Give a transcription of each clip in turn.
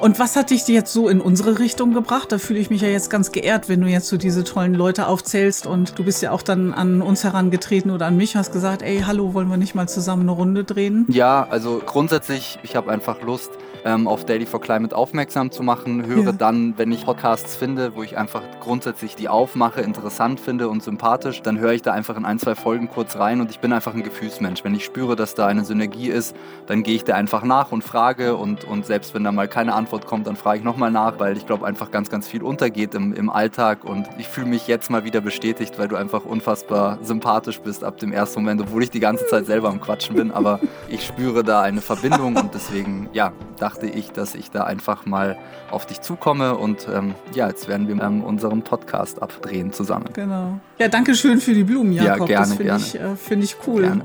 Und was hat dich jetzt so in unsere Richtung gebracht? Da fühle ich mich ja jetzt ganz geehrt, wenn du jetzt so diese tollen Leute aufzählst und du bist ja auch dann an uns herangetreten oder an mich, hast gesagt, ey, hallo, wollen wir nicht mal zusammen eine Runde drehen? Ja, also grundsätzlich, ich habe einfach Lust, ähm, auf Daily for Climate aufmerksam zu machen. Höre ja. dann, wenn ich Podcasts finde, wo ich einfach grundsätzlich die aufmache, interessant finde und sympathisch, dann höre ich da einfach in ein, zwei Folgen kurz rein und ich bin einfach ein Gefühlsmensch. Wenn ich spüre, dass da eine Synergie ist, dann gehe ich da einfach nach und frage und, und selbst wenn da mal keine Antwort kommt, dann frage ich nochmal nach, weil ich glaube einfach ganz, ganz viel untergeht im, im Alltag und ich fühle mich jetzt mal wieder bestätigt, weil du einfach unfassbar sympathisch bist ab dem ersten Moment, obwohl ich die ganze Zeit selber am Quatschen bin, aber ich spüre da eine Verbindung und deswegen, ja, dachte dachte ich, dass ich da einfach mal auf dich zukomme und ähm, ja, jetzt werden wir ähm, unseren Podcast abdrehen zusammen. Genau. Ja, danke schön für die Blumen, Jakob. Ja, gerne, das finde ich, äh, find ich cool. Gerne.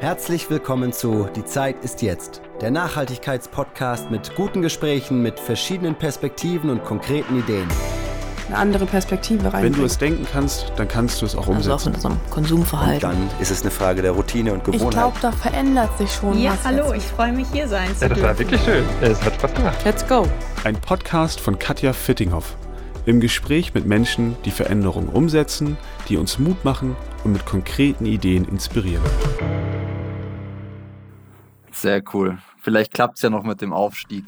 Herzlich willkommen zu Die Zeit ist jetzt, der Nachhaltigkeitspodcast mit guten Gesprächen, mit verschiedenen Perspektiven und konkreten Ideen eine andere Perspektive rein. Wenn du es denken kannst, dann kannst du es auch umsetzen. Also auch in unserem Konsumverhalten. Und dann ist es eine Frage der Routine und Gewohnheit. Ich glaube, da verändert sich schon ja, was. Ja, hallo, ich freue mich hier sein zu ja, das war wirklich schön. Es hat Spaß gemacht. Let's go. Ein Podcast von Katja Fittinghoff. Im Gespräch mit Menschen, die Veränderungen umsetzen, die uns Mut machen und mit konkreten Ideen inspirieren. Sehr cool. Vielleicht klappt es ja noch mit dem Aufstieg.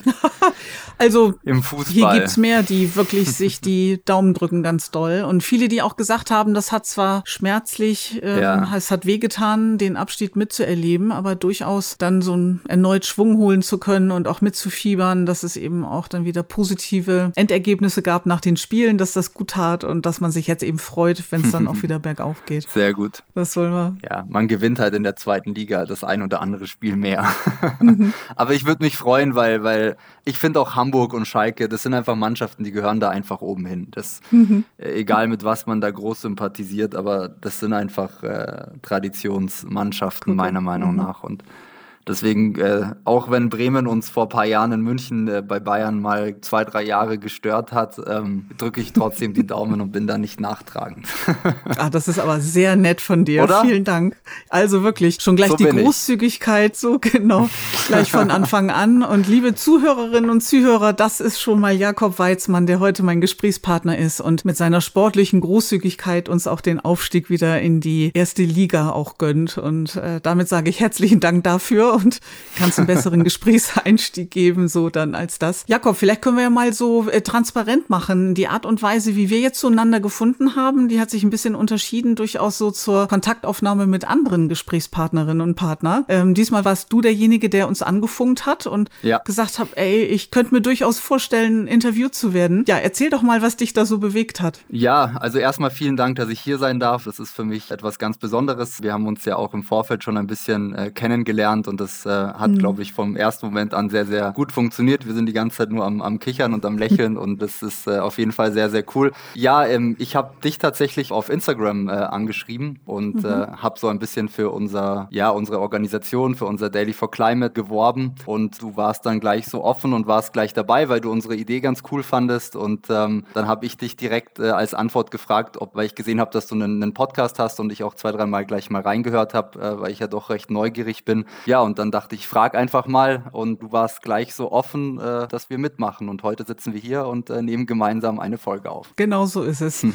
also Im Fußball. hier gibt's mehr, die wirklich sich die Daumen drücken ganz doll. Und viele, die auch gesagt haben, das hat zwar schmerzlich, ähm, ja. es hat wehgetan, den Abstieg mitzuerleben, aber durchaus dann so ein erneut Schwung holen zu können und auch mitzufiebern, dass es eben auch dann wieder positive Endergebnisse gab nach den Spielen, dass das gut tat und dass man sich jetzt eben freut, wenn es dann auch wieder bergauf geht. Sehr gut. Das wollen wir. Ja, man gewinnt halt in der zweiten Liga das ein oder andere Spiel mehr. Mhm. Aber ich würde mich freuen, weil, weil ich finde auch Hamburg und Schalke, das sind einfach Mannschaften, die gehören da einfach oben hin. Das, mhm. äh, egal mit was man da groß sympathisiert, aber das sind einfach äh, Traditionsmannschaften, meiner Meinung mhm. nach. Und Deswegen, äh, auch wenn Bremen uns vor ein paar Jahren in München äh, bei Bayern mal zwei, drei Jahre gestört hat, ähm, drücke ich trotzdem die Daumen und bin da nicht nachtragend. ah, das ist aber sehr nett von dir. Oder? Vielen Dank. Also wirklich, schon gleich so die Großzügigkeit, ich. so genau, gleich von Anfang an. Und liebe Zuhörerinnen und Zuhörer, das ist schon mal Jakob Weizmann, der heute mein Gesprächspartner ist und mit seiner sportlichen Großzügigkeit uns auch den Aufstieg wieder in die erste Liga auch gönnt. Und äh, damit sage ich herzlichen Dank dafür und kannst einen besseren Gesprächseinstieg geben, so dann als das. Jakob, vielleicht können wir ja mal so äh, transparent machen. Die Art und Weise, wie wir jetzt zueinander gefunden haben, die hat sich ein bisschen unterschieden, durchaus so zur Kontaktaufnahme mit anderen Gesprächspartnerinnen und Partnern. Ähm, diesmal warst du derjenige, der uns angefunkt hat und ja. gesagt hat, ey, ich könnte mir durchaus vorstellen, interviewt zu werden. Ja, erzähl doch mal, was dich da so bewegt hat. Ja, also erstmal vielen Dank, dass ich hier sein darf. Das ist für mich etwas ganz Besonderes. Wir haben uns ja auch im Vorfeld schon ein bisschen äh, kennengelernt und das das äh, hat, mhm. glaube ich, vom ersten Moment an sehr, sehr gut funktioniert. Wir sind die ganze Zeit nur am, am Kichern und am Lächeln und das ist äh, auf jeden Fall sehr, sehr cool. Ja, ähm, ich habe dich tatsächlich auf Instagram äh, angeschrieben und mhm. Äh, habe so ein bisschen für unser, ja, unsere Organisation, für unser Daily for Climate geworben und du warst dann gleich so offen und warst gleich dabei, weil du unsere Idee ganz cool fandest und ähm, dann habe ich dich direkt äh, als Antwort gefragt, ob, weil ich gesehen habe, dass du einen, einen, Podcast hast und ich auch zwei, dreimal gleich mal reingehört habe, äh, weil ich ja doch recht neugierig bin. Ja, und dann dachte ich, frag einfach mal und du warst gleich so offen, äh, dass wir mitmachen. Und heute sitzen wir hier und äh, nehmen gemeinsam eine Folge auf. Genau so ist es.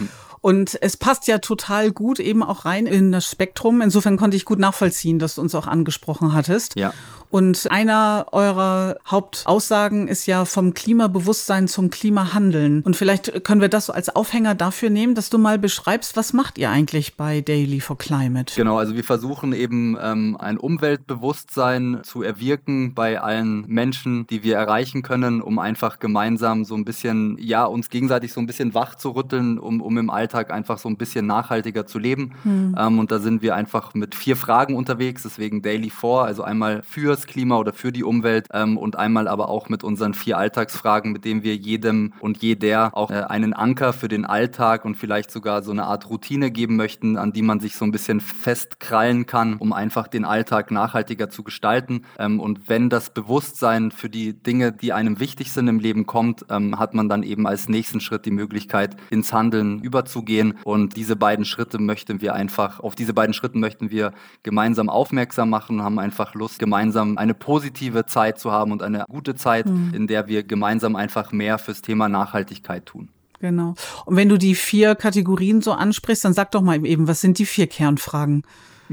und es passt ja total gut eben auch rein in das Spektrum. Insofern konnte ich gut nachvollziehen, dass du uns auch angesprochen hattest. Ja. Und einer eurer Hauptaussagen ist ja vom Klimabewusstsein zum Klimahandeln. Und vielleicht können wir das so als Aufhänger dafür nehmen, dass du mal beschreibst, was macht ihr eigentlich bei Daily for Climate? Genau, also wir versuchen eben ähm, ein Umweltbewusstsein zu erwirken bei allen Menschen, die wir erreichen können, um einfach gemeinsam so ein bisschen, ja, uns gegenseitig so ein bisschen wach zu rütteln, um, um im Alltag einfach so ein bisschen nachhaltiger zu leben. Hm. Ähm, und da sind wir einfach mit vier Fragen unterwegs, deswegen Daily 4, also einmal fürs fürs Klima oder für die Umwelt ähm, und einmal aber auch mit unseren vier Alltagsfragen, mit denen wir jedem und jeder auch äh, einen Anker für den Alltag und vielleicht sogar so eine Art Routine geben möchten, an die man sich so ein bisschen festkrallen kann, um einfach den Alltag nachhaltiger zu gestalten. Ähm, und wenn das Bewusstsein für die Dinge, die einem wichtig sind im Leben kommt, ähm, hat man dann eben als nächsten Schritt die Möglichkeit, ins Handeln überzugehen. Und diese beiden Schritte möchten wir einfach, auf diese beiden Schritte möchten wir gemeinsam aufmerksam machen und haben einfach Lust, gemeinsam ähm, eine positive Zeit zu haben und eine gute Zeit, mhm. in der wir gemeinsam einfach mehr fürs Thema Nachhaltigkeit tun. Genau. Und wenn du die vier Kategorien so ansprichst, dann sag doch mal eben, was sind die vier Kernfragen?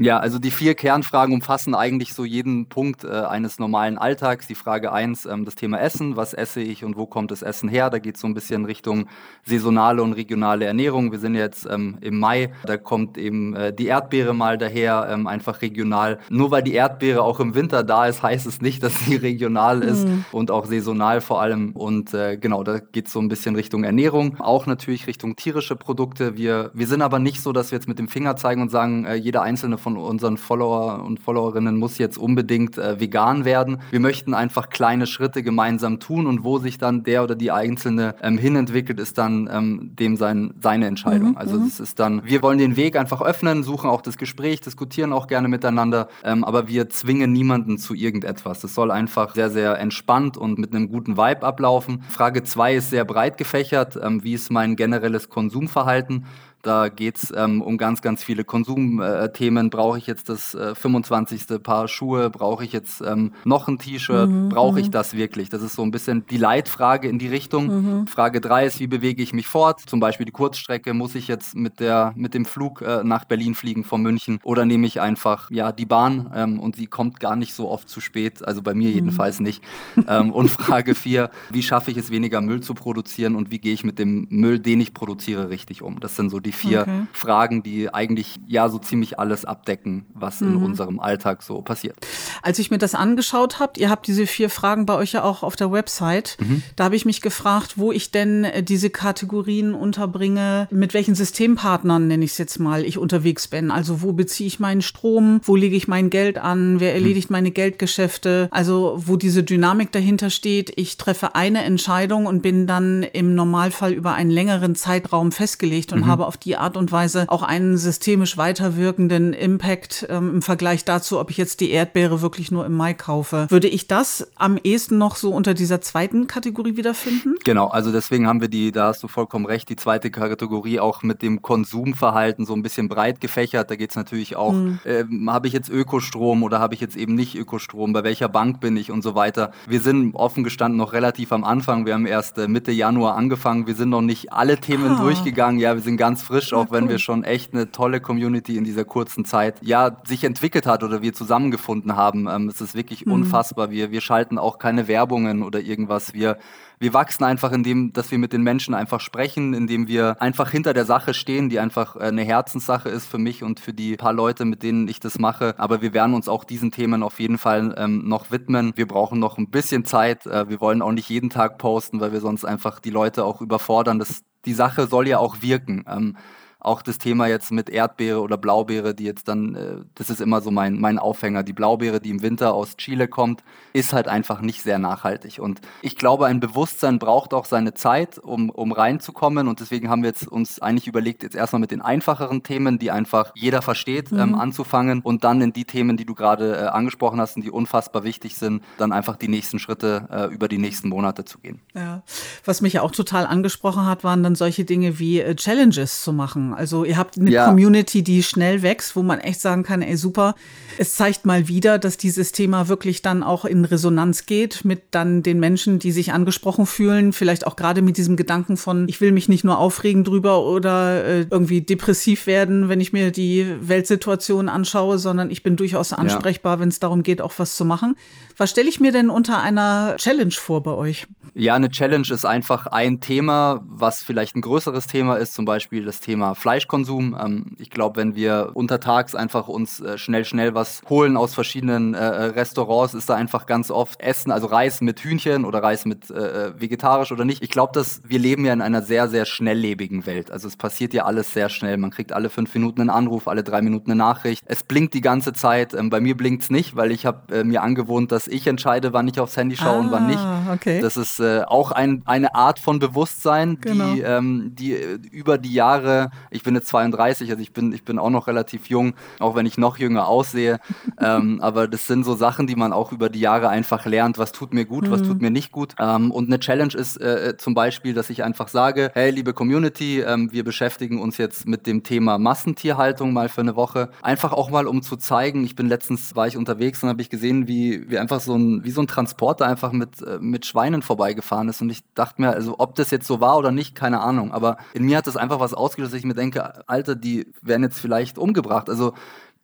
Ja, also die vier Kernfragen umfassen eigentlich so jeden Punkt äh, eines normalen Alltags. Die Frage eins, ähm, das Thema Essen. Was esse ich und wo kommt das Essen her? Da geht es so ein bisschen Richtung saisonale und regionale Ernährung. Wir sind jetzt ähm, im Mai. Da kommt eben äh, die Erdbeere mal daher, ähm, einfach regional. Nur weil die Erdbeere auch im Winter da ist, heißt es nicht, dass sie regional ist mhm. und auch saisonal vor allem. Und äh, genau, da geht es so ein bisschen Richtung Ernährung. Auch natürlich Richtung tierische Produkte. Wir, wir sind aber nicht so, dass wir jetzt mit dem Finger zeigen und sagen, äh, jeder einzelne von von unseren Follower und Followerinnen muss jetzt unbedingt äh, vegan werden. Wir möchten einfach kleine Schritte gemeinsam tun und wo sich dann der oder die Einzelne ähm, hinentwickelt, ist dann ähm, dem sein, seine Entscheidung. Mhm, also mhm. es ist dann, wir wollen den Weg einfach öffnen, suchen auch das Gespräch, diskutieren auch gerne miteinander, ähm, aber wir zwingen niemanden zu irgendetwas. Es soll einfach sehr, sehr entspannt und mit einem guten Vibe ablaufen. Frage 2 ist sehr breit gefächert. Ähm, wie ist mein generelles Konsumverhalten? Da geht es ähm, um ganz, ganz viele Konsumthemen. Brauche ich jetzt das äh, 25. Paar Schuhe? Brauche ich jetzt ähm, noch ein T-Shirt? Mhm, Brauche ich mhm. das wirklich? Das ist so ein bisschen die Leitfrage in die Richtung. Mhm. Frage 3 ist, wie bewege ich mich fort? Zum Beispiel die Kurzstrecke. Muss ich jetzt mit, der, mit dem Flug äh, nach Berlin fliegen von München? Oder nehme ich einfach ja, die Bahn ähm, und sie kommt gar nicht so oft zu spät? Also bei mir mhm. jedenfalls nicht. Ähm, und Frage 4, wie schaffe ich es, weniger Müll zu produzieren und wie gehe ich mit dem Müll, den ich produziere, richtig um? Das sind so die die vier okay. Fragen, die eigentlich ja so ziemlich alles abdecken, was mhm. in unserem Alltag so passiert. Als ich mir das angeschaut habe, ihr habt diese vier Fragen bei euch ja auch auf der Website, mhm. da habe ich mich gefragt, wo ich denn äh, diese Kategorien unterbringe, mit welchen Systempartnern, nenne ich es jetzt mal, ich unterwegs bin. Also wo beziehe ich meinen Strom, wo lege ich mein Geld an, wer erledigt mhm. meine Geldgeschäfte, also wo diese Dynamik dahinter steht. Ich treffe eine Entscheidung und bin dann im Normalfall über einen längeren Zeitraum festgelegt und mhm. habe auf die Art und Weise auch einen systemisch weiterwirkenden Impact ähm, im Vergleich dazu, ob ich jetzt die Erdbeere wirklich nur im Mai kaufe. Würde ich das am ehesten noch so unter dieser zweiten Kategorie wiederfinden? Genau, also deswegen haben wir die, da hast du vollkommen recht, die zweite Kategorie auch mit dem Konsumverhalten so ein bisschen breit gefächert. Da geht es natürlich auch, mhm. äh, habe ich jetzt Ökostrom oder habe ich jetzt eben nicht Ökostrom, bei welcher Bank bin ich und so weiter. Wir sind offen gestanden noch relativ am Anfang. Wir haben erst äh, Mitte Januar angefangen. Wir sind noch nicht alle Themen ah. durchgegangen. Ja, wir sind ganz frisch, auch wenn wir schon echt eine tolle Community in dieser kurzen Zeit ja sich entwickelt hat oder wir zusammengefunden haben. Ähm, es ist wirklich mhm. unfassbar. Wir, wir schalten auch keine Werbungen oder irgendwas. Wir wir wachsen einfach, indem, dass wir mit den Menschen einfach sprechen, indem wir einfach hinter der Sache stehen, die einfach äh, eine Herzenssache ist für mich und für die paar Leute, mit denen ich das mache. Aber wir werden uns auch diesen Themen auf jeden Fall ähm, noch widmen. Wir brauchen noch ein bisschen Zeit. Äh, wir wollen auch nicht jeden Tag posten, weil wir sonst einfach die Leute auch überfordern. Das, die Sache soll ja auch wirken. Ähm, auch das Thema jetzt mit Erdbeere oder Blaubeere, die jetzt dann, äh, das ist immer so mein, mein Aufhänger. Die Blaubeere, die im Winter aus Chile kommt, ist halt einfach nicht sehr nachhaltig. Und ich glaube, ein Bewusstsein braucht auch seine Zeit, um, um reinzukommen. Und deswegen haben wir jetzt uns eigentlich überlegt, jetzt erstmal mit den einfacheren Themen, die einfach jeder versteht, ähm, mhm. ähm, anzufangen und dann in die Themen, die du gerade äh, angesprochen hast und die unfassbar wichtig sind, dann einfach die nächsten Schritte äh, über die nächsten Monate zu gehen. Ja. Was mich ja auch total angesprochen hat, waren dann solche Dinge wie äh, Challenges zu machen. Also ihr habt eine ja. Community, die schnell wächst, wo man echt sagen kann, ey super, es zeigt mal wieder, dass dieses Thema wirklich dann auch in Resonanz geht mit dann den Menschen, die sich angesprochen fühlen, vielleicht auch gerade mit diesem Gedanken von, ich will mich nicht nur aufregen drüber oder äh, irgendwie depressiv werden, wenn ich mir die Weltsituation anschaue, sondern ich bin durchaus ansprechbar, ja. wenn es darum geht, auch was zu machen. Was stelle ich mir denn unter einer Challenge vor bei euch? Ja, eine Challenge ist einfach ein Thema, was vielleicht ein größeres Thema ist, zum Beispiel das Thema Fleischkonsum. Ähm, ich glaube, wenn wir untertags einfach uns äh, schnell, schnell was holen aus verschiedenen äh, äh, Restaurants, ist da einfach ganz oft Essen, also Reis mit Hühnchen oder Reis mit äh, äh vegetarisch oder nicht. Ich glaube, dass wir leben ja in einer sehr, sehr schnelllebigen Welt. Also es passiert ja alles sehr schnell. Man kriegt alle fünf Minuten einen Anruf, alle drei Minuten eine Nachricht. Es blinkt die ganze Zeit. Ähm, bei mir blinkt es nicht, weil ich habe äh, mir angewohnt, dass ich entscheide, wann ich aufs Handy schaue ah, und wann nicht. Ah, okay. Das ist auch ein, eine Art von Bewusstsein, genau. die, ähm, die über die Jahre Ich bin jetzt 32, also ich bin, ich bin auch noch relativ jung, auch wenn ich noch jünger aussehe. ähm, aber das sind so Sachen, die man auch über die Jahre einfach lernt. Was tut mir gut, mhm. was tut mir nicht gut. Ähm, und eine Challenge ist äh, zum Beispiel, dass ich einfach sage, hey, liebe Community, ähm, wir beschäftigen uns jetzt mit dem Thema Massentierhaltung mal für eine Woche. Einfach auch mal, um zu zeigen, ich bin letztens, war ich unterwegs und habe ich gesehen, wie, wie einfach so ein, wie so ein Transporter einfach mit, äh, mit Schweinen vorbeigefahren ist. Und ich dachte mir, also ob das jetzt so war oder nicht, keine Ahnung. Aber in mir hat das einfach was ausgelöst, dass ich mir denke, Alter, die werden jetzt vielleicht umgebracht. Also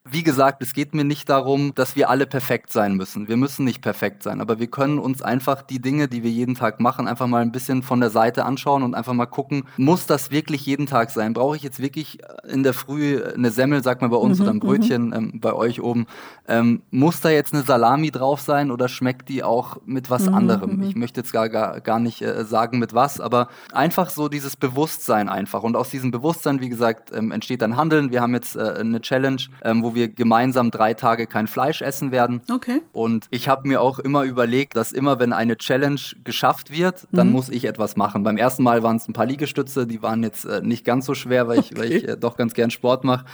wie gesagt, es geht mir nicht darum, dass wir alle perfekt sein müssen. Wir müssen nicht perfekt sein, aber wir können uns einfach die Dinge, die wir jeden Tag machen, einfach mal ein bisschen von der Seite anschauen und einfach mal gucken, muss das wirklich jeden Tag sein? Brauche ich jetzt wirklich in der Früh eine Semmel, sagt man bei uns, mhm, oder ein mhm. Brötchen ähm, bei euch oben? Ähm, muss da jetzt eine Salami drauf sein oder schmeckt die auch mit was mhm, anderem? Mhm. Ich möchte jetzt gar, gar, gar nicht äh, sagen mit was, aber einfach so dieses Bewusstsein einfach. Und aus diesem Bewusstsein, wie gesagt, ähm, entsteht dann Handeln. Wir haben jetzt äh, eine Challenge, ähm, wo wir gemeinsam drei Tage kein Fleisch essen werden. Okay. Und ich habe mir auch immer überlegt, dass immer, wenn eine Challenge geschafft wird, dann mhm. muss ich etwas machen. Beim ersten Mal waren es ein paar Liegestütze, die waren jetzt äh, nicht ganz so schwer, weil ich, okay. weil ich äh, doch ganz gern Sport mache.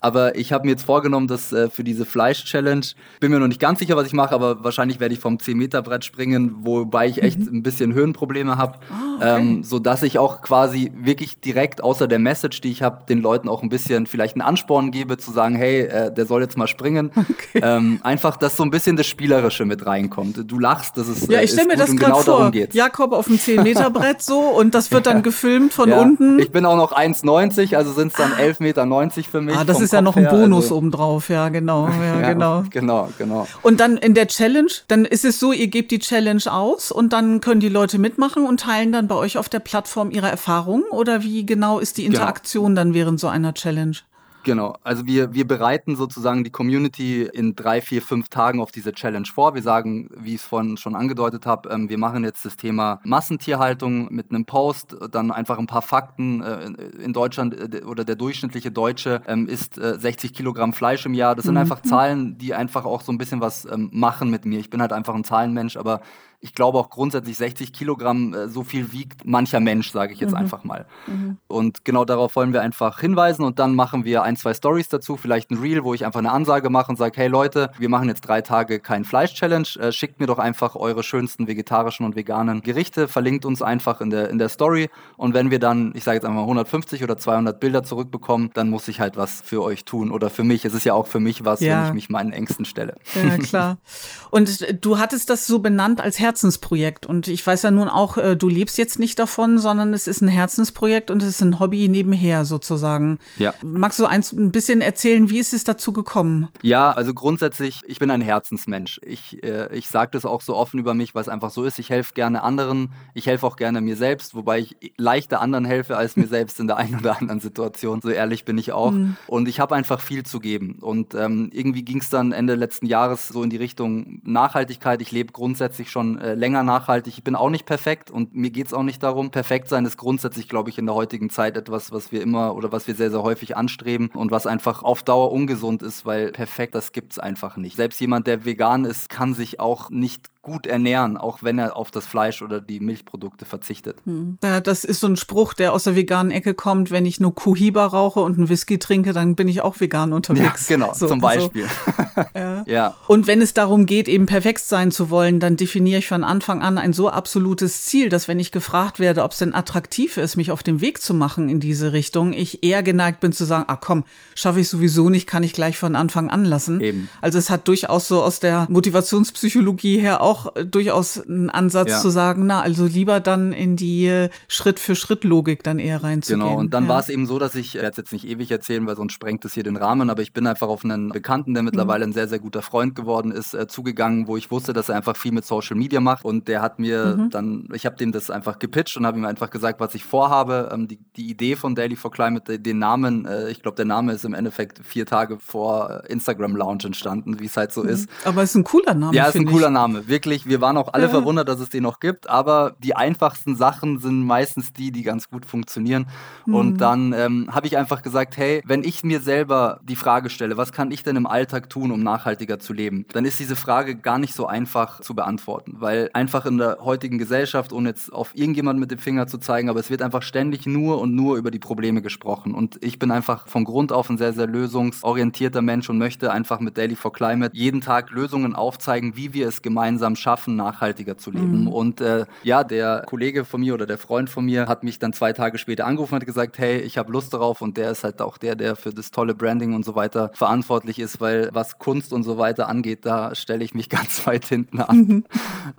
Aber ich habe mir jetzt vorgenommen, dass äh, für diese Fleisch-Challenge, bin mir noch nicht ganz sicher, was ich mache, aber wahrscheinlich werde ich vom 10-Meter-Brett springen, wobei ich echt mhm. ein bisschen Höhenprobleme habe, oh, okay. ähm, sodass ich auch quasi wirklich direkt außer der Message, die ich habe, den Leuten auch ein bisschen vielleicht einen Ansporn gebe, zu sagen, hey, äh, der soll jetzt mal springen. Okay. Ähm, einfach, dass so ein bisschen das Spielerische mit reinkommt. Du lachst, das ist Ja, ich stelle mir das gerade genau vor. Jakob auf dem 10-Meter-Brett so und das wird dann gefilmt von ja. unten. Ich bin auch noch 1,90, also sind es dann 11,90 ah. Meter für mich. Ah, das ist ja noch ein Bonus also, obendrauf, ja, genau. Ja, ja, genau. Genau, genau. Und dann in der Challenge, dann ist es so, ihr gebt die Challenge aus und dann können die Leute mitmachen und teilen dann bei euch auf der Plattform ihre Erfahrungen oder wie genau ist die genau. Interaktion genau. dann während so einer Challenge? Genau, also wir, wir bereiten sozusagen die Community in drei, vier, fünf Tagen auf diese Challenge vor. Wir sagen, wie ich es vorhin schon angedeutet habe, ähm, wir machen jetzt das Thema Massentierhaltung mit einem Post, dann einfach ein paar Fakten. Äh, in Deutschland äh, oder der durchschnittliche Deutsche ähm, isst äh, 60 Kilogramm Fleisch im Jahr. Das sind mhm. einfach Zahlen, die einfach auch so ein bisschen was ähm, machen mit mir. Ich bin halt einfach ein Zahlenmensch, aber ich glaube auch grundsätzlich 60 Kilogramm, äh, so viel wiegt mancher Mensch, sage ich jetzt mhm. einfach mal. Mhm. Und genau darauf wollen wir einfach hinweisen und dann machen wir ein, zwei Stories dazu, vielleicht ein Reel, wo ich einfach eine Ansage mache und sage, hey Leute, wir machen jetzt drei Tage kein Fleisch-Challenge, äh, schickt mir doch einfach eure schönsten vegetarischen und veganen Gerichte, verlinkt uns einfach in der, in der Story und wenn wir dann, ich sage jetzt einfach 150 oder 200 Bilder zurückbekommen, dann muss ich halt was für euch tun oder für mich. Es ist ja auch für mich was, ja. wenn ich mich meinen Ängsten stelle. Ja, klar. Und du hattest das so benannt als Herz Herzensprojekt. Und ich weiß ja nun auch, äh, du lebst jetzt nicht davon, sondern es ist ein Herzensprojekt und es ist ein Hobby nebenher sozusagen. Ja. Magst du eins ein bisschen erzählen, wie ist es dazu gekommen? Ja, also grundsätzlich, ich bin ein Herzensmensch. Ich, äh, ich sage das auch so offen über mich, weil es einfach so ist. Ich helfe gerne anderen. Ich helfe auch gerne mir selbst, wobei ich leichter anderen helfe als mir selbst in der einen oder anderen Situation. So ehrlich bin ich auch. Mhm. Und ich habe einfach viel zu geben. Und ähm, irgendwie ging es dann Ende letzten Jahres so in die Richtung Nachhaltigkeit. Ich lebe grundsätzlich schon äh, länger nachhaltig. Ich bin auch nicht perfekt und mir geht es auch nicht darum. Perfekt sein ist grundsätzlich, glaube ich, in der heutigen Zeit etwas, was wir immer oder was wir sehr, sehr häufig anstreben und was einfach auf Dauer ungesund ist, weil perfekt, das gibt es einfach nicht. Selbst jemand, der vegan ist, kann sich auch nicht gut ernähren, auch wenn er auf das Fleisch oder die Milchprodukte verzichtet. Hm. Ja, das ist so ein Spruch, der aus der veganen Ecke kommt. Wenn ich nur Kuhiba rauche und einen Whisky trinke, dann bin ich auch vegan unterwegs. Ja, genau, so, zum Beispiel. So. ja. ja. Und wenn es darum geht, eben perfekt sein zu wollen, dann definiere ich von Anfang an ein so absolutes Ziel, dass wenn ich gefragt werde, ob es denn attraktiv ist, mich auf den Weg zu machen in diese Richtung, ich eher geneigt bin zu sagen, ah komm, schaffe ich sowieso nicht, kann ich gleich von Anfang an lassen. Eben. Also es hat durchaus so aus der Motivationspsychologie her auch auch durchaus ein Ansatz ja. zu sagen, na, also lieber dann in die Schritt-für-Schritt-Logik dann eher reinzugehen. Genau, und dann ja. war es eben so, dass ich, ich werde es jetzt nicht ewig erzählen, weil sonst sprengt es hier den Rahmen, aber ich bin einfach auf einen Bekannten, der mittlerweile mhm. ein sehr, sehr guter Freund geworden ist, äh, zugegangen, wo ich wusste, dass er einfach viel mit Social Media macht und der hat mir mhm. dann, ich habe dem das einfach gepitcht und habe ihm einfach gesagt, was ich vorhabe, ähm, die, die Idee von Daily for Climate, den Namen, äh, ich glaube, der Name ist im Endeffekt vier Tage vor Instagram Lounge entstanden, wie es halt so mhm. ist. Aber es ist ein cooler Name. Ja, ist ein cooler Name, wirklich wir waren auch alle ja. verwundert, dass es den noch gibt, aber die einfachsten Sachen sind meistens die, die ganz gut funktionieren. Mhm. Und dann ähm, habe ich einfach gesagt, hey, wenn ich mir selber die Frage stelle, was kann ich denn im Alltag tun, um nachhaltiger zu leben, dann ist diese Frage gar nicht so einfach zu beantworten, weil einfach in der heutigen Gesellschaft, ohne jetzt auf irgendjemanden mit dem Finger zu zeigen, aber es wird einfach ständig nur und nur über die Probleme gesprochen. Und ich bin einfach von Grund auf ein sehr, sehr lösungsorientierter Mensch und möchte einfach mit Daily for Climate jeden Tag Lösungen aufzeigen, wie wir es gemeinsam schaffen, nachhaltiger zu leben. Mhm. Und äh, ja, der Kollege von mir oder der Freund von mir hat mich dann zwei Tage später angerufen und hat gesagt, hey, ich habe Lust darauf und der ist halt auch der, der für das tolle Branding und so weiter verantwortlich ist, weil was Kunst und so weiter angeht, da stelle ich mich ganz weit hinten an. Mhm.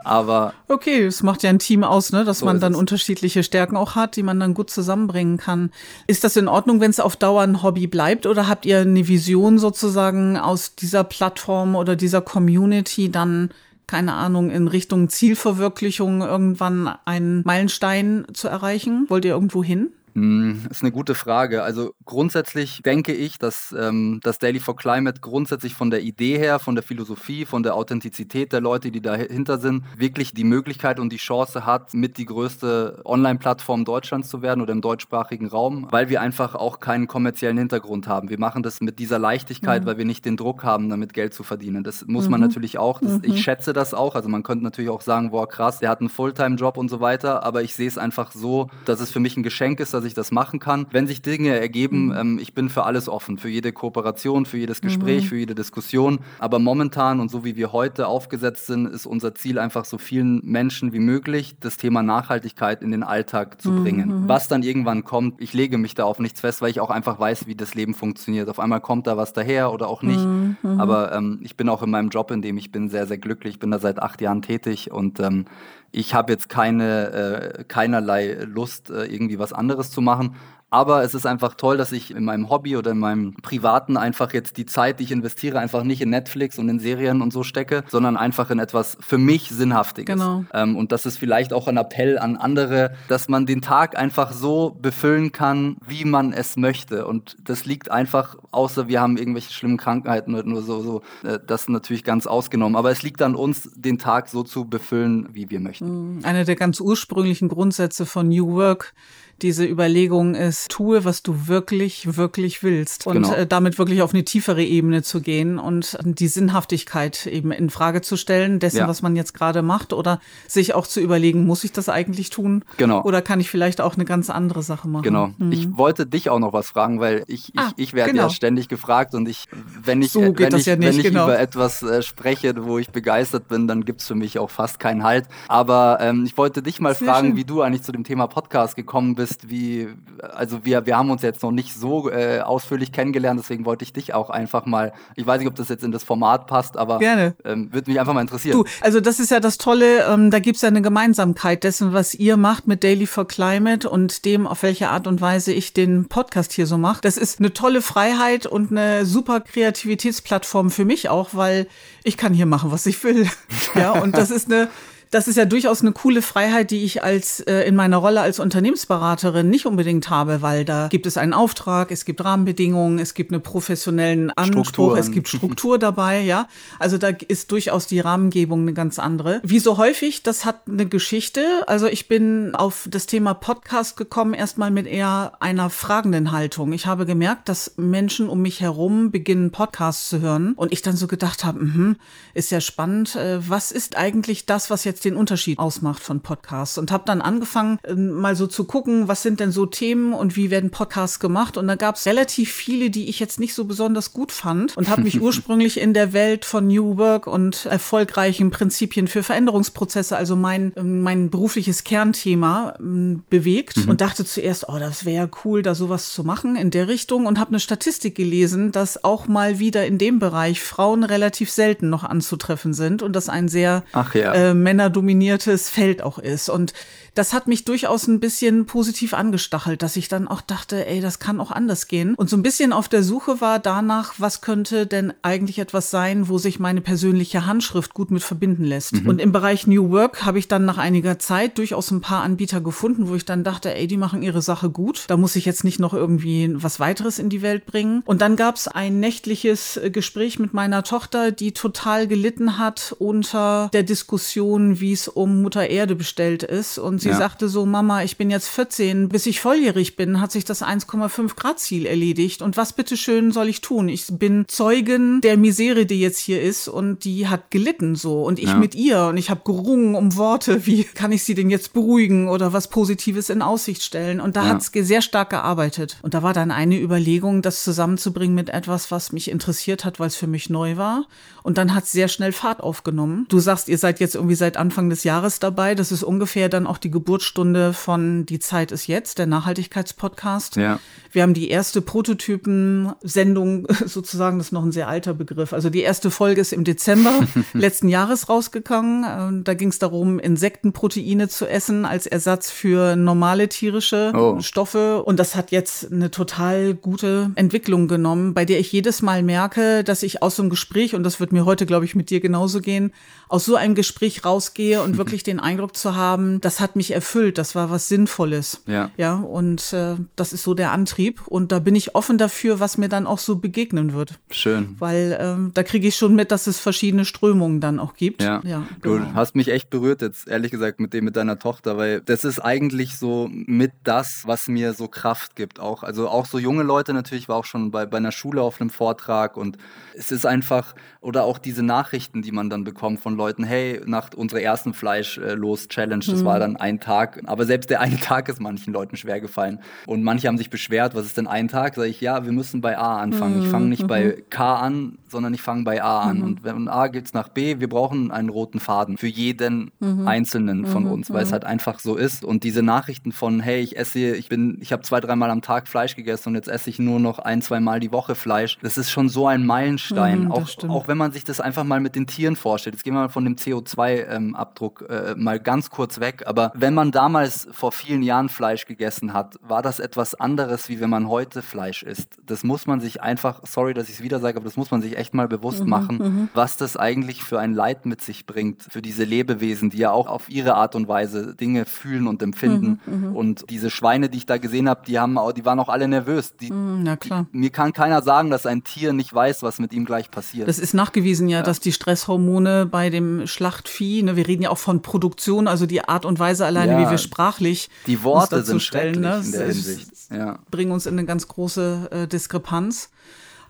Aber okay, es macht ja ein Team aus, ne, dass so man dann unterschiedliche Stärken auch hat, die man dann gut zusammenbringen kann. Ist das in Ordnung, wenn es auf Dauer ein Hobby bleibt oder habt ihr eine Vision sozusagen aus dieser Plattform oder dieser Community dann keine Ahnung, in Richtung Zielverwirklichung irgendwann einen Meilenstein zu erreichen? Wollt ihr irgendwo hin? Hm, ist eine gute Frage. Also grundsätzlich denke ich, dass ähm, das Daily for Climate grundsätzlich von der Idee her, von der Philosophie, von der Authentizität der Leute, die dahinter sind, wirklich die Möglichkeit und die Chance hat, mit die größte Online-Plattform Deutschlands zu werden oder im deutschsprachigen Raum, weil wir einfach auch keinen kommerziellen Hintergrund haben. Wir machen das mit dieser Leichtigkeit, mhm. weil wir nicht den Druck haben, damit Geld zu verdienen. Das muss mhm. man natürlich auch. Das, mhm. Ich schätze das auch. Also man könnte natürlich auch sagen, boah krass, der hat einen Fulltime-Job und so weiter. Aber ich sehe es einfach so, dass es für mich ein Geschenk ist, dass ich das machen kann. Wenn sich Dinge ergeben, mhm. ähm, ich bin für alles offen, für jede Kooperation, für jedes Gespräch, mhm. für jede Diskussion. Aber momentan und so wie wir heute aufgesetzt sind, ist unser Ziel einfach so vielen Menschen wie möglich das Thema Nachhaltigkeit in den Alltag zu mhm. bringen. Was dann irgendwann kommt, ich lege mich da auf nichts fest, weil ich auch einfach weiß, wie das Leben funktioniert. Auf einmal kommt da was daher oder auch nicht. Mhm. Aber ähm, ich bin auch in meinem Job, in dem ich bin, sehr, sehr glücklich. Ich bin da seit acht Jahren tätig und ähm, ich habe jetzt keine, äh, keinerlei Lust, äh, irgendwie was anderes zu machen. Aber es ist einfach toll, dass ich in meinem Hobby oder in meinem Privaten einfach jetzt die Zeit, die ich investiere, einfach nicht in Netflix und in Serien und so stecke, sondern einfach in etwas für mich Sinnhaftiges. Genau. Ähm, und das ist vielleicht auch ein Appell an andere, dass man den Tag einfach so befüllen kann, wie man es möchte. Und das liegt einfach, außer wir haben irgendwelche schlimmen Krankheiten oder nur so, so äh, das natürlich ganz ausgenommen. Aber es liegt an uns, den Tag so zu befüllen, wie wir möchten. Mhm. Einer der ganz ursprünglichen Grundsätze von New Work diese Überlegung ist, tue, was du wirklich, wirklich willst. Und genau. äh, damit wirklich auf eine tiefere Ebene zu gehen und die Sinnhaftigkeit eben in Frage zu stellen, dessen, ja. was man jetzt gerade macht, oder sich auch zu überlegen, muss ich das eigentlich tun? Genau. Oder kann ich vielleicht auch eine ganz andere Sache machen? Genau. Mhm. Ich wollte dich auch noch was fragen, weil ich, ah, ich, ich werde genau. ja ständig gefragt und ich, wenn ich, so wenn ich, ja nicht, wenn ich genau. über etwas äh, spreche, wo ich begeistert bin, dann gibt es für mich auch fast keinen Halt. Aber ähm, ich wollte dich mal Sehr fragen, schön. wie du eigentlich zu dem Thema Podcast gekommen bist bist, wie, also wir, wir haben uns jetzt noch nicht so äh, ausführlich kennengelernt, deswegen wollte ich dich auch einfach mal, ich weiß nicht, ob das jetzt in das Format passt, aber Gerne. Ähm, würde mich einfach mal interessieren. Du, also das ist ja das Tolle, ähm, da gibt es ja eine Gemeinsamkeit dessen, was ihr macht mit Daily for Climate und dem, auf welche Art und Weise ich den Podcast hier so mache. Das ist eine tolle Freiheit und eine super Kreativitätsplattform für mich auch, weil ich kann hier machen, was ich will. ja, und das ist eine das ist ja durchaus eine coole Freiheit, die ich als äh, in meiner Rolle als Unternehmensberaterin nicht unbedingt habe, weil da gibt es einen Auftrag, es gibt Rahmenbedingungen, es gibt einen professionellen Anspruch, Strukturen. es gibt Struktur dabei, ja. Also da ist durchaus die Rahmengebung eine ganz andere. Wie so häufig, das hat eine Geschichte. Also ich bin auf das Thema Podcast gekommen, erstmal mit eher einer fragenden Haltung. Ich habe gemerkt, dass Menschen um mich herum beginnen, Podcasts zu hören. Und ich dann so gedacht habe, mh, ist ja spannend, äh, was ist eigentlich das, was jetzt den Unterschied ausmacht von Podcasts und habe dann angefangen, ähm, mal so zu gucken, was sind denn so Themen und wie werden Podcasts gemacht. Und da gab es relativ viele, die ich jetzt nicht so besonders gut fand und habe mich ursprünglich in der Welt von New Work und erfolgreichen Prinzipien für Veränderungsprozesse, also mein, ähm, mein berufliches Kernthema, ähm, bewegt mhm. und dachte zuerst, oh, das wäre cool, da sowas zu machen in der Richtung und habe eine Statistik gelesen, dass auch mal wieder in dem Bereich Frauen relativ selten noch anzutreffen sind und das ein sehr ja. äh, Männer männerdominiertes Feld auch ist. Und das hat mich durchaus ein bisschen positiv angestachelt, dass ich dann auch dachte, ey, das kann auch anders gehen. Und so ein bisschen auf der Suche war danach, was könnte denn eigentlich etwas sein, wo sich meine persönliche Handschrift gut mit verbinden lässt. Mhm. Und im Bereich New Work habe ich dann nach einiger Zeit durchaus ein paar Anbieter gefunden, wo ich dann dachte, ey, die machen ihre Sache gut. Da muss ich jetzt nicht noch irgendwie was weiteres in die Welt bringen. Und dann gab es ein nächtliches äh, Gespräch mit meiner Tochter, die total gelitten hat unter der Diskussion, wie es um Mutter Erde bestellt ist. Und sie ja. sagte so, Mama, ich bin jetzt 14, bis ich volljährig bin, hat sich das 1,5 Grad Ziel erledigt. Und was bitteschön soll ich tun? Ich bin Zeugin der Misere, die jetzt hier ist und die hat gelitten so. Und ich ja. mit ihr und ich habe gerungen um Worte, wie kann ich sie denn jetzt beruhigen oder was Positives in Aussicht stellen. Und da ja. hat es sehr stark gearbeitet. Und da war dann eine Überlegung, das zusammenzubringen mit etwas, was mich interessiert hat, weil es für mich neu war. Und dann hat es sehr schnell Fahrt aufgenommen. Du sagst, ihr seid jetzt irgendwie seit Anfang des Jahres dabei. Das ist ungefähr dann auch die Geburtsstunde von Die Zeit ist jetzt, der Nachhaltigkeitspodcast. Ja. Wir haben die erste Prototypen-Sendung sozusagen, das ist noch ein sehr alter Begriff. Also die erste Folge ist im Dezember letzten Jahres rausgegangen. Ähm, da ging es darum, Insektenproteine zu essen als Ersatz für normale tierische oh. Stoffe. Und das hat jetzt eine total gute Entwicklung genommen, bei der ich jedes Mal merke, dass ich aus so einem Gespräch, und das wird mir heute, glaube ich, mit dir genauso gehen, aus so einem Gespräch rausgehe und wirklich den Eindruck zu haben, das hat mich erfüllt, das war was Sinnvolles. Ja. Ja, und äh, das ist so der Antrieb. Und da bin ich offen dafür, was mir dann auch so begegnen wird. Schön. Weil ähm, da kriege ich schon mit, dass es verschiedene Strömungen dann auch gibt. Ja. ja genau. Du hast mich echt berührt jetzt, ehrlich gesagt, mit dem mit deiner Tochter, weil das ist eigentlich so mit das, was mir so Kraft gibt. Auch, also auch so junge Leute natürlich, war auch schon bei, bei einer Schule auf einem Vortrag und es ist einfach, oder auch diese Nachrichten, die man dann bekommt von Leuten, hey, nach unserer ersten Fleischlos-Challenge, das mhm. war dann ein Tag, aber selbst der eine Tag ist manchen Leuten schwer gefallen. Und manche haben sich beschwert, was ist denn ein Tag? Sag ich, ja, wir müssen bei A anfangen. Mhm. Ich fange nicht mhm. bei K an, sondern ich fange bei A an. Mhm. Und wenn A geht's nach B, wir brauchen einen roten Faden für jeden mhm. Einzelnen von mhm. uns, weil es halt einfach so ist. Und diese Nachrichten von, hey, ich esse, ich bin, ich habe zwei, dreimal am Tag Fleisch gegessen und jetzt esse ich nur noch ein, zwei Mal die Woche Fleisch, das ist schon so ein Meilenstein. auch, auch wenn man sich das einfach mal mit den Tieren vorstellt. Jetzt gehen wir mal von dem CO2-Abdruck ähm, äh, mal ganz kurz weg. Aber wenn man damals vor vielen Jahren Fleisch gegessen hat, war das etwas anderes, wie wenn man heute Fleisch isst. Das muss man sich einfach, sorry, dass ich es wieder sage, aber das muss man sich echt mal bewusst mhm, machen, mhm. was das eigentlich für ein Leid mit sich bringt für diese Lebewesen, die ja auch auf ihre Art und Weise Dinge fühlen und empfinden. Mhm, mhm. und diese Schweine, die ich da gesehen habe, die haben die waren auch alle nervös. Die, mhm, na klar. Die, mir kann keiner sagen, dass ein Tier nicht weiß, was mit ihm gleich passiert. Das ist nachgewiesen ja, ja. dass die Stresshormone bei dem Schlachtvieh, ne, wir reden ja auch von Produktion, also die Art und Weise alleine, ja. wie wir sprachlich die Worte sind stellen, ne? in der Hinsicht. Ja. bringen uns in eine ganz große äh, Diskrepanz.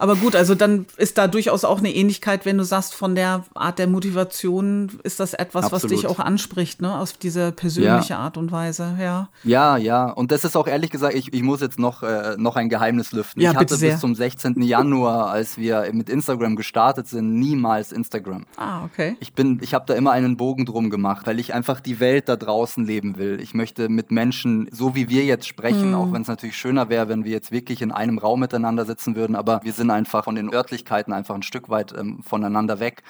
Aber gut, also dann ist da durchaus auch eine Ähnlichkeit, wenn du sagst, von der Art der Motivation ist das etwas, Absolut. was dich auch anspricht, ne? Auf diese persönliche ja. Art und Weise, ja. Ja, ja. Und das ist auch ehrlich gesagt, ich, ich muss jetzt noch, äh, noch ein Geheimnis lüften. Ja, ich hatte bis zum 16. Januar, als wir mit Instagram gestartet sind, niemals Instagram. Ah, okay. Ich bin, ich habe da immer einen Bogen drum gemacht, weil ich einfach die Welt da draußen leben will. Ich möchte mit Menschen, so wie wir jetzt sprechen, hm. auch wenn es natürlich schöner wäre, wenn wir jetzt wirklich in einem Raum miteinander sitzen würden, aber wir sind einfach von den Örtlichkeiten einfach ein Stück weit ähm, voneinander weg.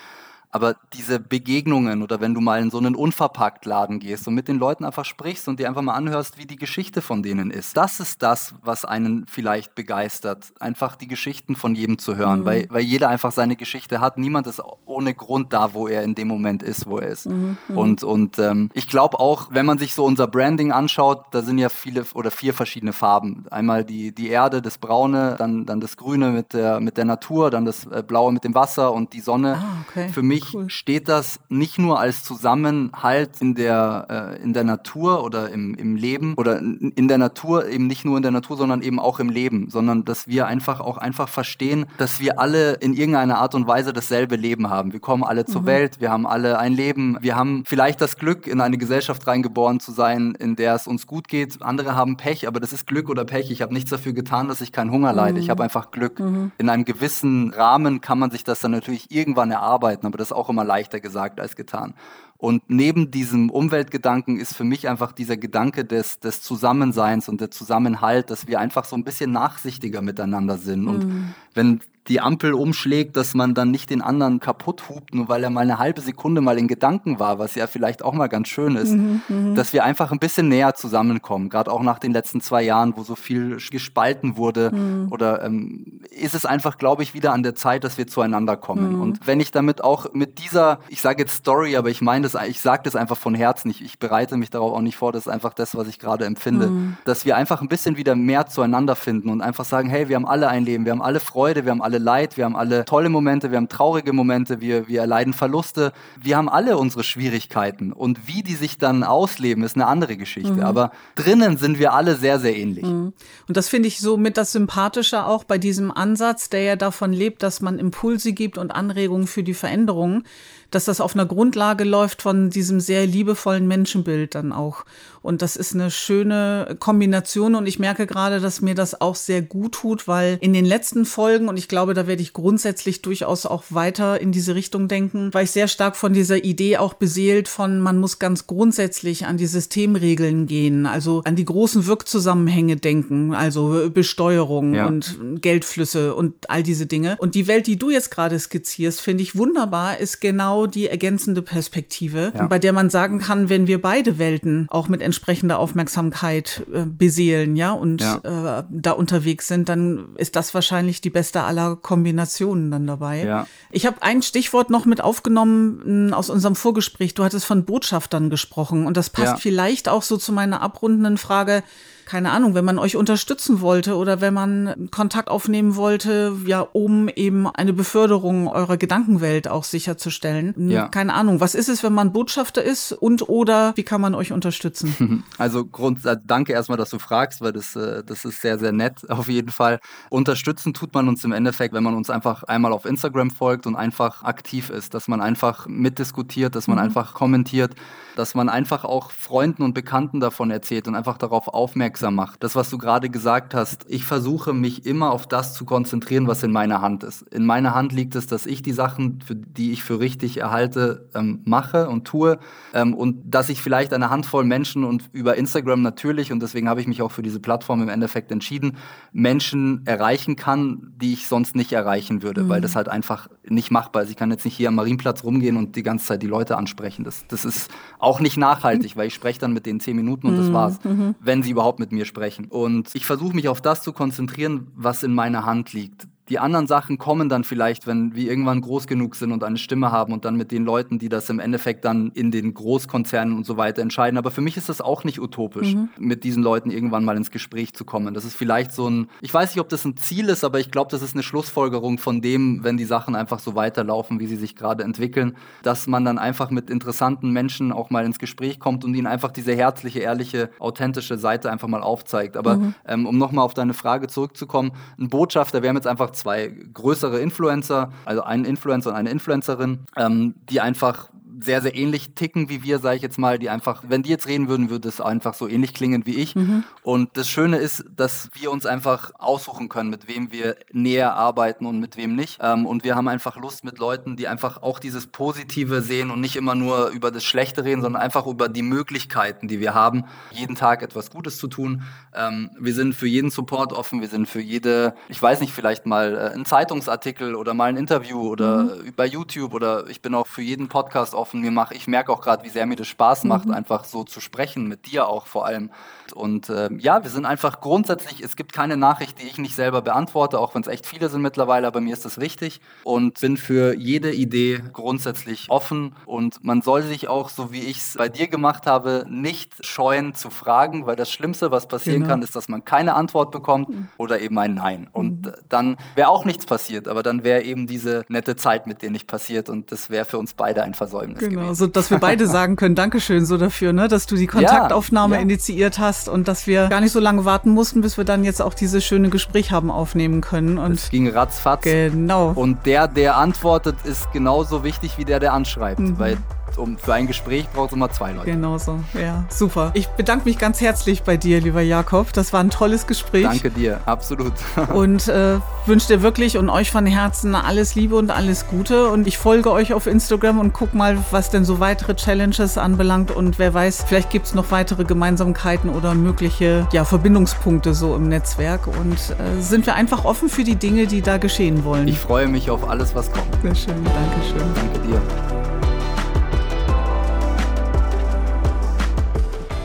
Aber diese Begegnungen oder wenn du mal in so einen Unverpacktladen gehst und mit den Leuten einfach sprichst und dir einfach mal anhörst, wie die Geschichte von denen ist, das ist das, was einen vielleicht begeistert. Einfach die Geschichten von jedem zu hören, mhm. weil, weil jeder einfach seine Geschichte hat. Niemand ist ohne Grund da, wo er in dem Moment ist, wo er ist. Mhm. mhm. Und, und ähm, ich glaube auch, wenn man sich so unser Branding anschaut, da sind ja viele oder vier verschiedene Farben. Einmal die, die Erde, das Braune, dann, dann das Grüne mit der, mit der Natur, dann das äh, Blaue mit dem Wasser und die Sonne. Ah, okay. Für mich cool. steht das nicht nur als Zusammenhalt in der, äh, in der Natur oder im, im Leben oder in der Natur, eben nicht nur in der Natur, sondern eben auch im Leben, sondern dass wir einfach auch einfach verstehen, dass wir alle in irgendeiner Art und Weise dasselbe Leben haben. Wir kommen alle zur mhm. Welt, wir haben alle ein Leben, wir haben vielleicht das Glück, in eine Gesellschaft reingeboren zu sein, in der es uns gut geht. Andere haben Pech, aber das ist Glück oder Pech. Ich habe nichts dafür getan, dass ich keinen Hunger leide. Mhm. Ich habe einfach Glück. Mhm. In einem gewissen Rahmen kann man sich das dann natürlich irgendwann erarbeiten, aber das auch immer leichter gesagt als getan. Und neben diesem Umweltgedanken ist für mich einfach dieser Gedanke des, des Zusammenseins und der Zusammenhalt, dass wir einfach so ein bisschen nachsichtiger miteinander sind. Und mhm. wenn die Ampel umschlägt, dass man dann nicht den anderen kaputt hupt, nur weil er mal eine halbe Sekunde mal in Gedanken war, was ja vielleicht auch mal ganz schön ist, mhm, mhm. dass wir einfach ein bisschen näher zusammenkommen, gerade auch nach den letzten zwei Jahren, wo so viel gespalten wurde. Mhm. Oder ähm, ist es einfach, glaube ich, wieder an der Zeit, dass wir zueinander kommen. Mhm. Und wenn ich damit auch mit dieser, ich sage jetzt Story, aber ich meine das, ich sage das einfach von Herzen, ich, ich, bereite mich darauf auch nicht vor, das ist einfach das, was ich gerade empfinde, mhm. dass wir einfach ein bisschen wieder mehr zueinander finden und einfach sagen, hey, wir haben alle ein Leben, wir haben alle Freude, wir haben alle Leid, wir haben alle tolle Momente, wir haben traurige Momente, wir, wir erleiden Verluste. Wir haben alle unsere Schwierigkeiten. Und wie die sich dann ausleben, ist eine andere Geschichte. Mhm. Aber drinnen sind wir alle sehr, sehr ähnlich. Mhm. Und das finde ich so mit das Sympathische auch bei diesem Ansatz, der ja davon lebt, dass man Impulse gibt und Anregungen für die Veränderungen dass das auf einer Grundlage läuft von diesem sehr liebevollen Menschenbild dann auch. Und das ist eine schöne Kombination und ich merke gerade, dass mir das auch sehr gut tut, weil in den letzten Folgen, und ich glaube, da werde ich grundsätzlich durchaus auch weiter in diese Richtung denken, war ich sehr stark von dieser Idee auch beseelt von, man muss ganz grundsätzlich an die Systemregeln gehen, also an die großen Wirkzusammenhänge denken, also Besteuerung ja. und Geldflüsse und all diese Dinge. Und die Welt, die du jetzt gerade skizzierst, finde ich wunderbar, ist genau die ergänzende Perspektive, ja. bei der man sagen kann, wenn wir beide Welten auch mit entsprechender Aufmerksamkeit äh, beseelen, ja, und ja. Äh, da unterwegs sind, dann ist das wahrscheinlich die beste aller Kombinationen dann dabei. Ja. Ich habe ein Stichwort noch mit aufgenommen aus unserem Vorgespräch. Du hattest von Botschaftern gesprochen und das passt vielleicht auch so zu meiner abrundenden Frage keine Ahnung, wenn man euch unterstützen wollte oder wenn man Kontakt aufnehmen wollte, ja, um eben eine Beförderung eurer Gedankenwelt auch sicherzustellen. Ja. Keine Ahnung, was ist es, wenn man Botschafter ist und oder wie kann man euch unterstützen? Also Grund, äh, danke erstmal, dass du fragst, weil das, äh, das ist sehr, sehr nett auf jeden Fall. Unterstützen tut man uns im Endeffekt, wenn man uns einfach einmal auf Instagram folgt und einfach aktiv ist, dass man einfach mitdiskutiert, dass man mhm. einfach kommentiert, dass man einfach auch Freunden und Bekannten davon erzählt und einfach darauf aufmerksam aufmerksam macht. Das, was du gerade gesagt hast, ich versuche mich immer auf das zu konzentrieren, was in meiner Hand ist. In meiner Hand liegt es, dass ich die Sachen, für, die ich für richtig erhalte, ähm, mache und tue ähm, und dass ich vielleicht eine Handvoll Menschen und über Instagram natürlich, und deswegen habe ich mich auch für diese Plattform im Endeffekt entschieden, Menschen erreichen kann, die ich sonst nicht erreichen würde, mhm. weil das halt einfach nicht machbar ist. Ich kann jetzt nicht hier am Marienplatz rumgehen und die ganze Zeit die Leute ansprechen. Das, das ist auch nicht nachhaltig, weil ich spreche dann mit denen zehn Minuten und das mhm. war's, mhm. wenn sie überhaupt mit mir sprechen. Und ich versuche mich auf das zu konzentrieren, was in meiner Hand liegt. Die anderen Sachen kommen dann vielleicht, wenn wir irgendwann groß genug sind und eine Stimme haben und dann mit den Leuten, die das im Endeffekt dann in den Großkonzernen und so weiter entscheiden. Aber für mich ist das auch nicht utopisch, mhm. mit diesen Leuten irgendwann mal ins Gespräch zu kommen. Das ist vielleicht so ein, ich weiß nicht, ob das ein Ziel ist, aber ich glaube, das ist eine Schlussfolgerung von dem, wenn die Sachen einfach so weiterlaufen, wie sie sich gerade entwickeln, dass man dann einfach mit interessanten Menschen auch mal ins Gespräch kommt und ihnen einfach diese herzliche, ehrliche, authentische Seite einfach mal aufzeigt. Aber mhm. ähm, um nochmal auf deine Frage zurückzukommen, ein Botschafter, wir haben jetzt einfach zwei größere Influencer, also einen Influencer und eine Influencerin, ähm, die einfach sehr, sehr ähnlich ticken wie wir, sage ich jetzt mal, die einfach, wenn die jetzt reden würden, würde es einfach so ähnlich klingen wie ich. Mhm. Und das Schöne ist, dass wir uns einfach aussuchen können, mit wem wir näher arbeiten und mit wem nicht. Ähm, und wir haben einfach Lust mit Leuten, die einfach auch dieses Positive sehen und nicht immer nur über das Schlechte reden, sondern einfach über die Möglichkeiten, die wir haben, jeden Tag etwas Gutes zu tun. Ähm, wir sind für jeden Support offen, wir sind für jede, ich weiß nicht, vielleicht mal äh, ein Zeitungsartikel oder mal ein Interview oder mhm. bei YouTube oder ich bin auch für jeden Podcast offen offen. Mir mach, ich merke auch gerade, wie sehr mir das Spaß macht, mhm. einfach so zu sprechen, mit dir auch vor allem. Und äh, ja, wir sind einfach grundsätzlich, es gibt keine Nachricht, die ich nicht selber beantworte, auch wenn es echt viele sind mittlerweile, aber mir ist das wichtig und bin für jede Idee grundsätzlich offen. Und man soll sich auch, so wie ich es bei dir gemacht habe, nicht scheuen zu fragen, weil das Schlimmste, was passieren genau. kann, ist, dass man keine Antwort bekommt mhm. oder eben ein Nein. Und mhm. dann wäre auch nichts passiert, aber dann wäre eben diese nette Zeit mit dir nicht passiert und das wäre für uns beide ein Versäumnis. Genau, gewesen. so dass wir beide sagen können, Dankeschön so dafür, ne, dass du die Kontaktaufnahme ja, ja. initiiert hast und dass wir gar nicht so lange warten mussten, bis wir dann jetzt auch dieses schöne Gespräch haben aufnehmen können. Und es ging ratzfatz. Genau. Und der, der antwortet, ist genauso wichtig wie der, der anschreibt, mhm. weil um, für ein Gespräch braucht es immer zwei Leute. Genau so, ja, super. Ich bedanke mich ganz herzlich bei dir, lieber Jakob. Das war ein tolles Gespräch. Danke dir, absolut. und äh, wünsche dir wirklich und euch von Herzen alles Liebe und alles Gute. Und ich folge euch auf Instagram und guck mal, was denn so weitere Challenges anbelangt. Und wer weiß, vielleicht gibt es noch weitere Gemeinsamkeiten oder mögliche ja, Verbindungspunkte so im Netzwerk. Und äh, sind wir einfach offen für die Dinge, die da geschehen wollen. Ich freue mich auf alles, was kommt. Sehr schön, danke schön. Danke dir.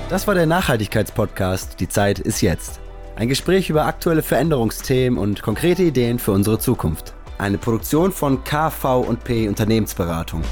Das war der Nachhaltigkeitspodcast Die Zeit ist jetzt. Ein Gespräch über aktuelle Veränderungsthemen und konkrete Ideen für unsere Zukunft. Eine Produktion von KV&P Unternehmensberatung.